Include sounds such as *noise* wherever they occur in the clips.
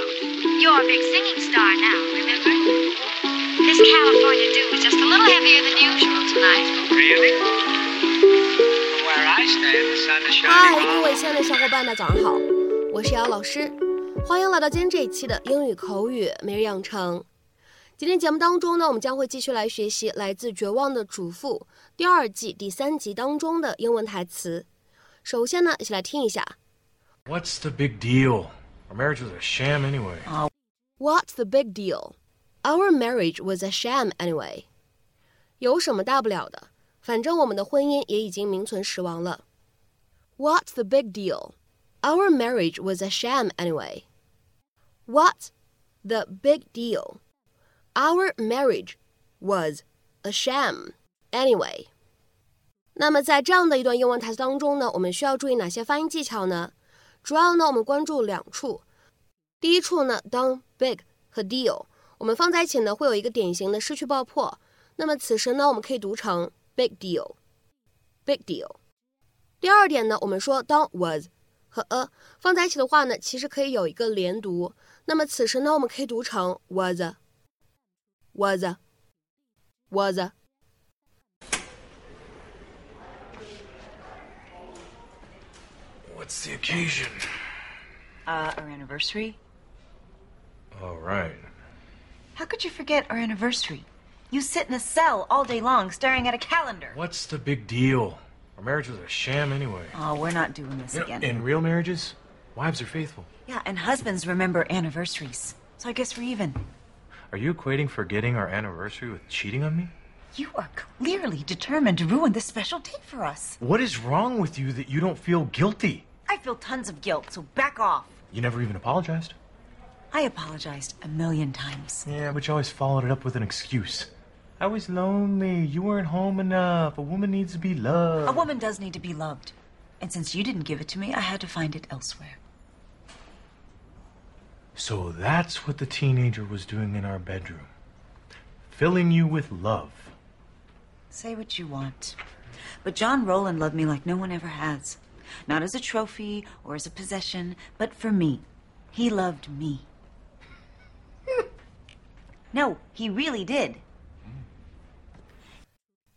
You're a big singing star now, remember? This California dew is just a little heavier than usual tonight. Really? From where I stand, the sun is 嗨，shining 各位亲爱的小伙伴们，早上好，我是姚老师，欢迎来到今天这一期的英语口语每日养成。今天节目当中呢，我们将会继续来学习来自《绝望的主妇》第二季第三集当中的英文台词。首先呢，一起来听一下 What's the big deal? Our marriage was a sham anyway. What's the big deal? Our marriage was a sham anyway. 有什么大不了的？反正我们的婚姻也已经名存实亡了。What's the big deal? Our marriage was a sham anyway. What's the big deal? Our marriage was a sham anyway. 那么在这样的一段英文台词当中呢，我们需要注意哪些发音技巧呢？ 主要呢，我们关注两处。第一处呢，当 big 和 deal 我们放在一起呢，会有一个典型的失去爆破。那么此时呢，我们可以读成 big deal，big deal。第二点呢，我们说当 was 和 a 放在一起的话呢，其实可以有一个连读。那么此时呢，我们可以读成 was What's the occasion? Uh, our anniversary? All right. How could you forget our anniversary? You sit in a cell all day long staring at a calendar. What's the big deal? Our marriage was a sham anyway. Oh, we're not doing this You know, again. in real marriages, wives are faithful. yeah, and husbands remember anniversaries. So I guess we're even. Are you equating forgetting our anniversary with cheating on me? You are clearly determined to ruin this special date for us. What is wrong with you that you don't feel guilty? I feel tons of guilt, so back off. You never even apologized. I apologized a million times. Yeah, but you always followed it up with an excuse. I was lonely. You weren't home enough. A woman needs to be loved. A woman does need to be loved. And since you didn't give it to me, I had to find it elsewhere. So that's what the teenager was doing in our bedroom. Filling you with love. Say what you want. But John Rowland loved me like no one ever has. Not as a trophy or as a possession, but for me. He loved me. *laughs* no, he really did.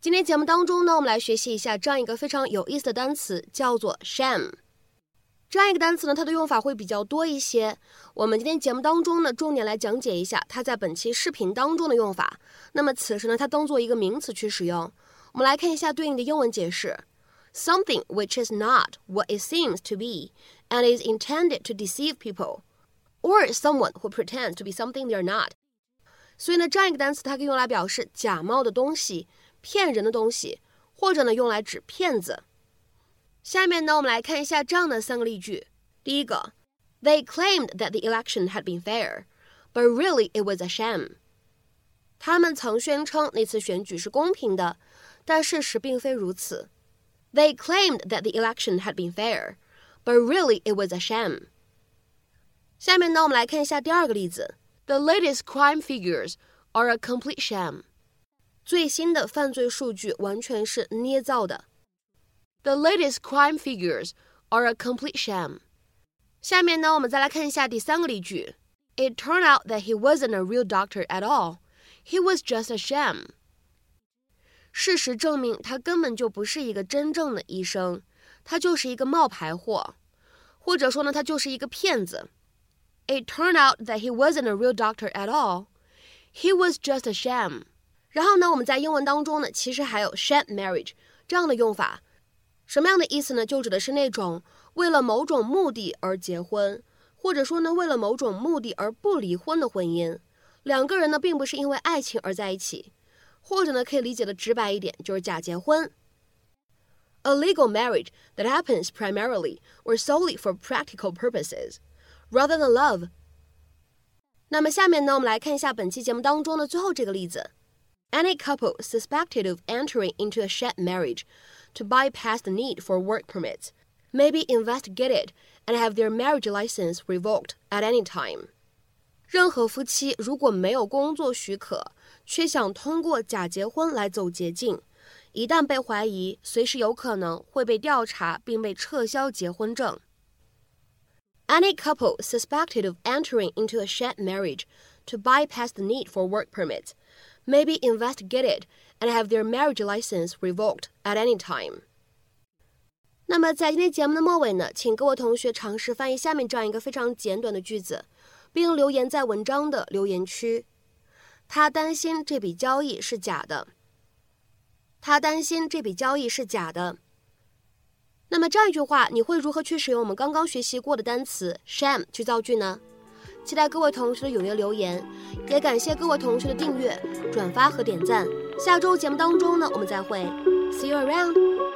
今天节目当中呢，我们来学习一下这样一个非常有意思的单词，叫做 sham。这样一个单词呢，它的用法会比较多一些。我们今天节目当中呢，重点来讲解一下它在本期视频当中的用法。那么此时呢，它当做一个名词去使用。我们来看一下对应的英文解释 ：something which is not what it seems to be and is intended to deceive people, or someone who pretends to be something they're not。所以呢，这样一个单词它可以用来表示假冒的东西。骗人的东西，或者呢用来指骗子。下面呢，我们来看一下这样的三个例句。第一个，They claimed that the election had been fair, but really it was a sham。他们曾宣称那次选举是公平的，但事实并非如此。 They claimed that the election had been fair, but really it was a sham。下面呢，我们来看一下第二个例子。The latest crime figures are a complete sham。最新的犯罪数据完全是捏造的。The latest crime figures are a complete sham。下面呢，我们再来看一下第三个例句。It turned out that he wasn't a real doctor at all. He was just a sham. 事实证明，他根本就不是一个真正的医生，他就是一个冒牌货，或者说呢，他就是一个骗子。It turned out that he wasn't a real doctor at all. He was just a sham. 然后呢，我们在英文当中呢，其实还有 sham marriage 这样的用法，什么样的意思呢？就指的是那种为了某种目的而结婚，或者说呢，为了某种目的而不离婚的婚姻。两个人呢，并不是因为爱情而在一起，或者呢，可以理解的直白一点，就是假结婚。A legal marriage that happens primarily or solely for practical purposes, rather than love. 那么下面呢，我们来看一下本期节目当中的最后这个例子。Any couple suspected of entering into a sham marriage to bypass the need for work permits may be investigated and have their marriage license revoked at any time. 任何夫妻如果没有工作许可，却想通过假结婚来走捷径，一旦被怀疑，随时有可能会被调查并被撤销结婚证。 Any couple suspected of entering into a sham marriage to bypass the need for work permits may be investigated and have their marriage license revoked at any time. 那么在今天节目的末尾呢，请各位同学尝试翻译下面这样一个非常简短的句子， 并留言在文章的留言区。他担心这笔交易是假的。他担心这笔交易是假的。那么这样一句话，你会如何去使用我们刚刚学习过的单词 sham 去造句呢？期待各位同学的踊跃留言，也感谢各位同学的订阅、转发和点赞。下周节目当中呢，我们再会，See you around。